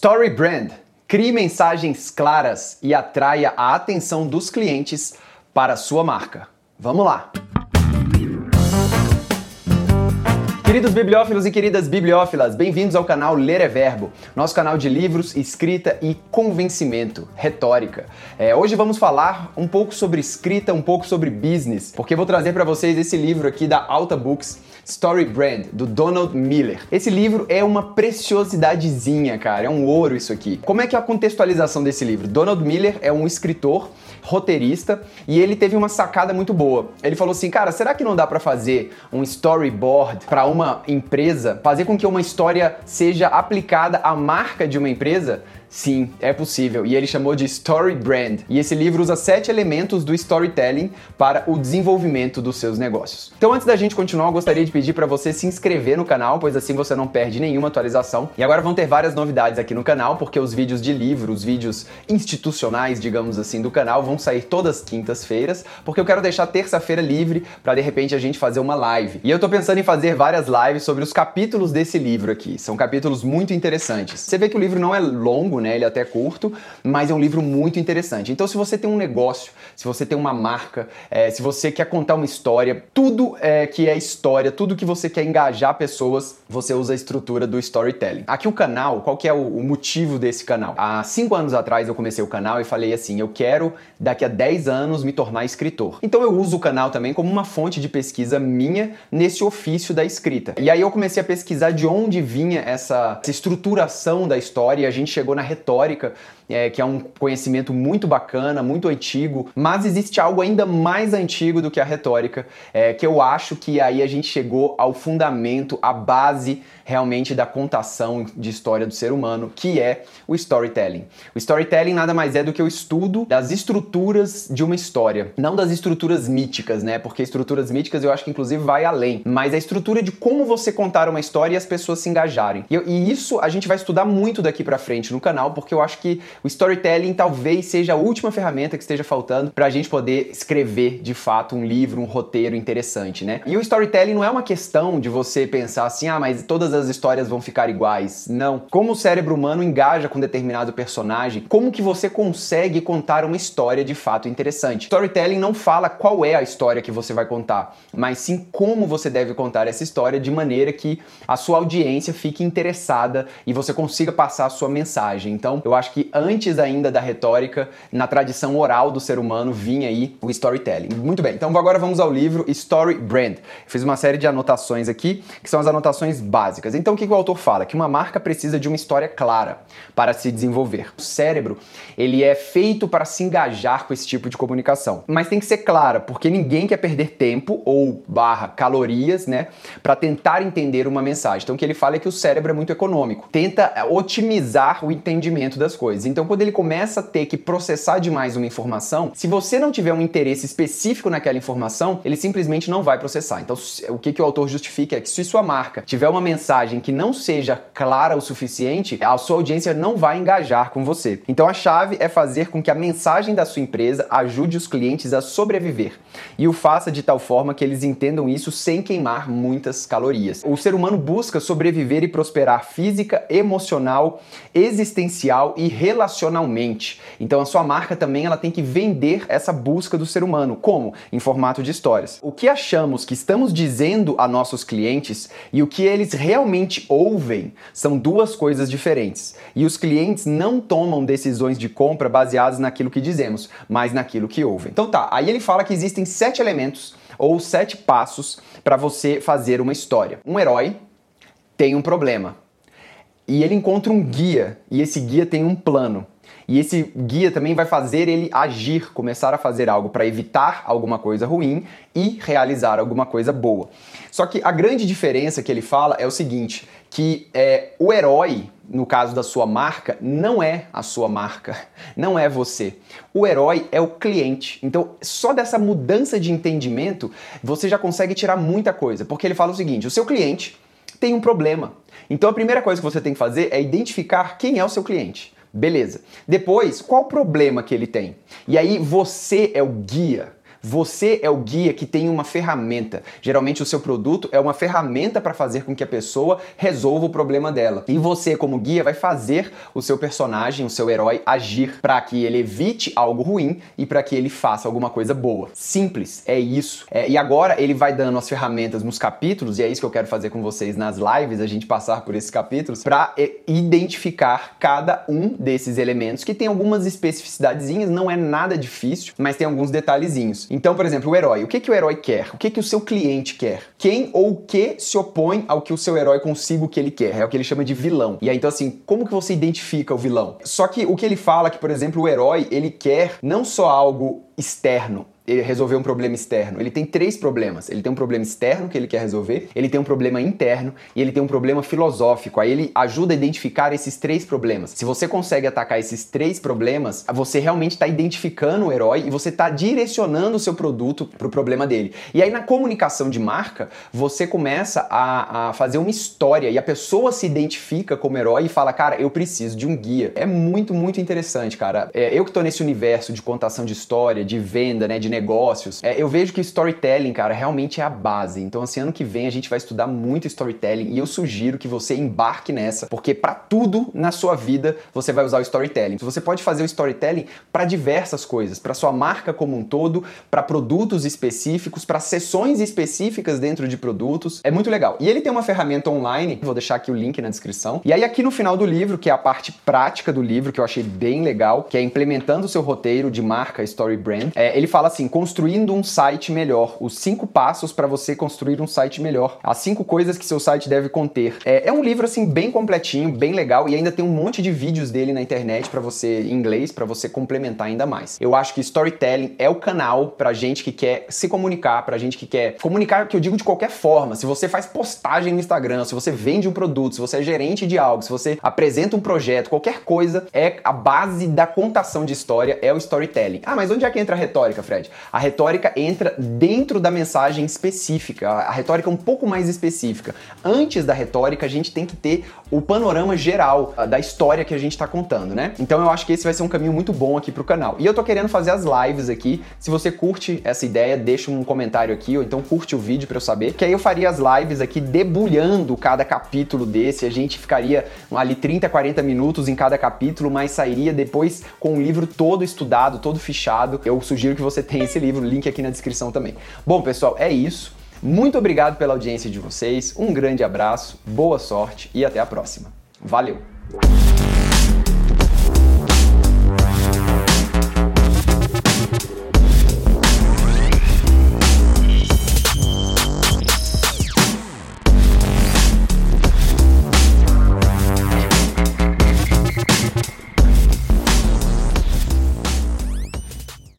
Story Brand. Crie mensagens claras e atraia a atenção dos clientes para a sua marca. Vamos lá! Queridos bibliófilos e queridas bibliófilas, bem-vindos ao canal Ler é Verbo, nosso canal de livros, escrita e convencimento, retórica. É, hoje vamos falar um pouco sobre escrita, um pouco sobre business, porque vou trazer para vocês esse livro aqui da Alta Books, Story Brand, do Donald Miller. Esse livro é uma preciosidadezinha, cara, é um ouro isso aqui. Como é que é a contextualização desse livro? Donald Miller é um escritor roteirista e ele teve uma sacada muito boa. Ele falou assim, cara, será que não dá para fazer um storyboard para uma empresa, fazer com que uma história seja aplicada à marca de uma empresa? Sim, é possível. E ele chamou de Story Brand. E esse livro usa sete elementos do storytelling para o desenvolvimento dos seus negócios. Então, antes da gente continuar, eu gostaria de pedir para você se inscrever no canal, pois assim você não perde nenhuma atualização. E agora vão ter várias novidades aqui no canal, porque os vídeos de livro, os vídeos institucionais, digamos assim, do canal vão sair todas quintas-feiras, porque eu quero deixar terça-feira livre para de repente a gente fazer uma live. E eu tô pensando em fazer várias lives sobre os capítulos desse livro aqui. São capítulos muito interessantes. Você vê que o livro não é longo, né? Ele é até curto, mas é um livro muito interessante. Então, se você tem um negócio, se você tem uma marca, é, se você quer contar uma história, tudo é, que é história, tudo que você quer engajar pessoas, você usa a estrutura do storytelling. Aqui o canal, qual que é o, o motivo desse canal? Há cinco anos atrás eu comecei o canal e falei assim, eu quero daqui a 10 anos me tornar escritor. Então eu uso o canal também como uma fonte de pesquisa minha nesse ofício da escrita. E aí eu comecei a pesquisar de onde vinha essa, essa estruturação da história e a gente chegou na retórica é, que é um conhecimento muito bacana, muito antigo, mas existe algo ainda mais antigo do que a retórica, é, que eu acho que aí a gente chegou ao fundamento, à base realmente da contação de história do ser humano, que é o storytelling. O storytelling nada mais é do que o estudo das estruturas de uma história, não das estruturas míticas, né? Porque estruturas míticas eu acho que inclusive vai além, mas a estrutura de como você contar uma história e as pessoas se engajarem. E, e isso a gente vai estudar muito daqui para frente no canal, porque eu acho que o storytelling talvez seja a última ferramenta que esteja faltando para a gente poder escrever de fato um livro, um roteiro interessante, né? E o storytelling não é uma questão de você pensar assim, ah, mas todas as histórias vão ficar iguais. Não. Como o cérebro humano engaja com determinado personagem, como que você consegue contar uma história de fato interessante? Storytelling não fala qual é a história que você vai contar, mas sim como você deve contar essa história de maneira que a sua audiência fique interessada e você consiga passar a sua mensagem. Então, eu acho que antes ainda da retórica, na tradição oral do ser humano, vinha aí o storytelling. Muito bem, então agora vamos ao livro Story Brand. Fiz uma série de anotações aqui, que são as anotações básicas. Então, o que o autor fala? Que uma marca precisa de uma história clara para se desenvolver. O cérebro, ele é feito para se engajar com esse tipo de comunicação. Mas tem que ser clara, porque ninguém quer perder tempo ou barra calorias, né, para tentar entender uma mensagem. Então, o que ele fala é que o cérebro é muito econômico. Tenta otimizar o entendimento das coisas. Então, quando ele começa a ter que processar demais uma informação, se você não tiver um interesse específico naquela informação, ele simplesmente não vai processar. Então, o que, que o autor justifica é que se sua marca tiver uma mensagem que não seja clara o suficiente, a sua audiência não vai engajar com você. Então, a chave é fazer com que a mensagem da sua empresa ajude os clientes a sobreviver e o faça de tal forma que eles entendam isso sem queimar muitas calorias. O ser humano busca sobreviver e prosperar física, emocional, existencial e relacionalmente. Então a sua marca também ela tem que vender essa busca do ser humano. Como? Em formato de histórias. O que achamos que estamos dizendo a nossos clientes e o que eles realmente ouvem são duas coisas diferentes. E os clientes não tomam decisões de compra baseadas naquilo que dizemos, mas naquilo que ouvem. Então tá, aí ele fala que existem sete elementos ou sete passos para você fazer uma história. Um herói tem um problema e ele encontra um guia e esse guia tem um plano. E esse guia também vai fazer ele agir, começar a fazer algo para evitar alguma coisa ruim e realizar alguma coisa boa. Só que a grande diferença que ele fala é o seguinte, que é, o herói, no caso da sua marca, não é a sua marca, não é você. O herói é o cliente. Então, só dessa mudança de entendimento, você já consegue tirar muita coisa, porque ele fala o seguinte: o seu cliente tem um problema. Então, a primeira coisa que você tem que fazer é identificar quem é o seu cliente. Beleza. Depois, qual o problema que ele tem? E aí você é o guia. Você é o guia que tem uma ferramenta. Geralmente o seu produto é uma ferramenta para fazer com que a pessoa resolva o problema dela. E você, como guia, vai fazer o seu personagem, o seu herói, agir para que ele evite algo ruim e para que ele faça alguma coisa boa. Simples, é isso. É, e agora ele vai dando as ferramentas nos capítulos, e é isso que eu quero fazer com vocês nas lives, a gente passar por esses capítulos, para identificar cada um desses elementos que tem algumas especificidadezinhas, não é nada difícil, mas tem alguns detalhezinhos. Então, por exemplo, o herói. O que, que o herói quer? O que, que o seu cliente quer? Quem ou o que se opõe ao que o seu herói consiga o que ele quer? É o que ele chama de vilão. E aí, então, assim, como que você identifica o vilão? Só que o que ele fala é que, por exemplo, o herói, ele quer não só algo externo, resolver um problema externo. Ele tem três problemas. Ele tem um problema externo que ele quer resolver, ele tem um problema interno e ele tem um problema filosófico. Aí ele ajuda a identificar esses três problemas. Se você consegue atacar esses três problemas, você realmente está identificando o herói e você está direcionando o seu produto para o problema dele. E aí na comunicação de marca, você começa a, a fazer uma história e a pessoa se identifica como herói e fala, cara, eu preciso de um guia. É muito, muito interessante, cara. É, eu que estou nesse universo de contação de história, de venda, né, de negócios, é, eu vejo que storytelling, cara, realmente é a base. Então, assim, ano que vem a gente vai estudar muito storytelling e eu sugiro que você embarque nessa, porque para tudo na sua vida você vai usar o storytelling. Você pode fazer o storytelling para diversas coisas, para sua marca como um todo, para produtos específicos, para sessões específicas dentro de produtos. É muito legal. E ele tem uma ferramenta online, vou deixar aqui o link na descrição. E aí aqui no final do livro, que é a parte prática do livro que eu achei bem legal, que é implementando o seu roteiro de marca Story Brand, é, ele fala assim: construindo um site melhor. Os cinco passos para você construir um site melhor. As cinco coisas que seu site deve conter. É, é, um livro assim bem completinho, bem legal e ainda tem um monte de vídeos dele na internet para você em inglês para você complementar ainda mais. Eu acho que storytelling é o canal para gente que quer se comunicar, para gente que quer comunicar, que eu digo de qualquer forma. Se você faz postagem no Instagram, se você vende um produto, se você é gerente de algo, se você apresenta um projeto, qualquer coisa, é a base da contação de história é o storytelling. Ah, mas onde é que entra a retórica, Fred? A retórica entra dentro da mensagem específica, a retórica é um pouco mais específica. Antes da retórica, a gente tem que ter o panorama geral ah, da história que a gente está contando, né? Então eu acho que esse vai ser um caminho muito bom aqui pro canal. E eu tô querendo fazer as lives aqui. Se você curte essa ideia, deixa um comentário aqui, ou então curte o vídeo para eu saber. Que aí eu faria as lives aqui debulhando cada capítulo desse. A gente ficaria ali 30, 40 minutos em cada capítulo, mas sairia depois com o livro todo estudado, todo fichado. Eu sugiro que você tenha esse livro, link aqui na descrição também. Bom, pessoal, é isso. Muito obrigado pela audiência de vocês, um grande abraço, boa sorte e até a próxima. Valeu!